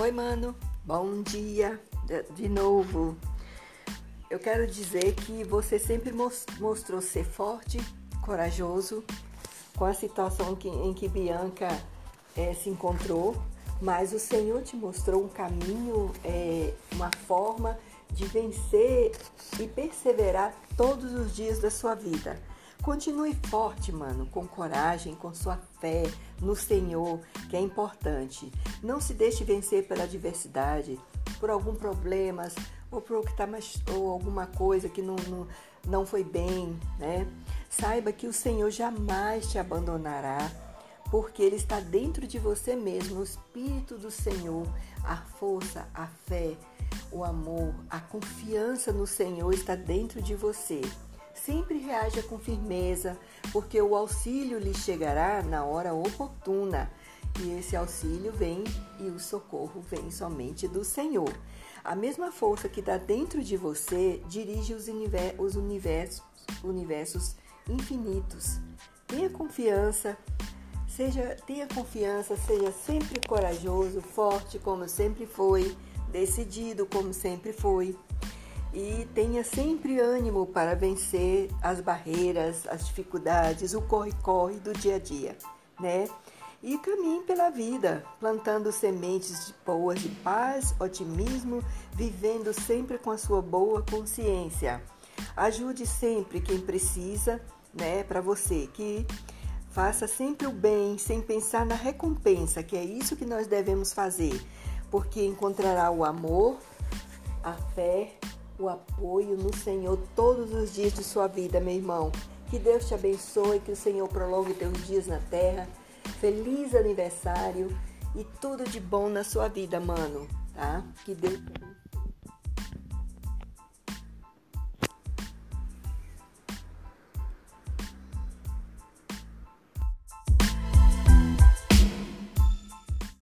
Oi, mano. Bom dia de novo. Eu quero dizer que você sempre mostrou ser forte, corajoso, com a situação em que Bianca é, se encontrou, mas o Senhor te mostrou um caminho, é, uma forma de vencer e perseverar todos os dias da sua vida. Continue forte, mano, com coragem, com sua fé no Senhor, que é importante. Não se deixe vencer pela adversidade, por algum problema, ou por que tá mais, ou alguma coisa que não, não, não foi bem, né? Saiba que o Senhor jamais te abandonará, porque Ele está dentro de você mesmo, o Espírito do Senhor, a força, a fé, o amor, a confiança no Senhor está dentro de você. Sempre reaja com firmeza, porque o auxílio lhe chegará na hora oportuna. E esse auxílio vem e o socorro vem somente do Senhor. A mesma força que está dentro de você dirige os, os universos, universos infinitos. Tenha confiança, seja, tenha confiança, seja sempre corajoso, forte como sempre foi, decidido como sempre foi e tenha sempre ânimo para vencer as barreiras, as dificuldades, o corre-corre do dia a dia, né? E caminhe pela vida, plantando sementes boas de paz, otimismo, vivendo sempre com a sua boa consciência. Ajude sempre quem precisa, né, para você, que faça sempre o bem sem pensar na recompensa, que é isso que nós devemos fazer, porque encontrará o amor, a fé o apoio no Senhor todos os dias de sua vida, meu irmão. Que Deus te abençoe, que o Senhor prolongue teus dias na terra. Feliz aniversário e tudo de bom na sua vida, mano, tá? Que Deus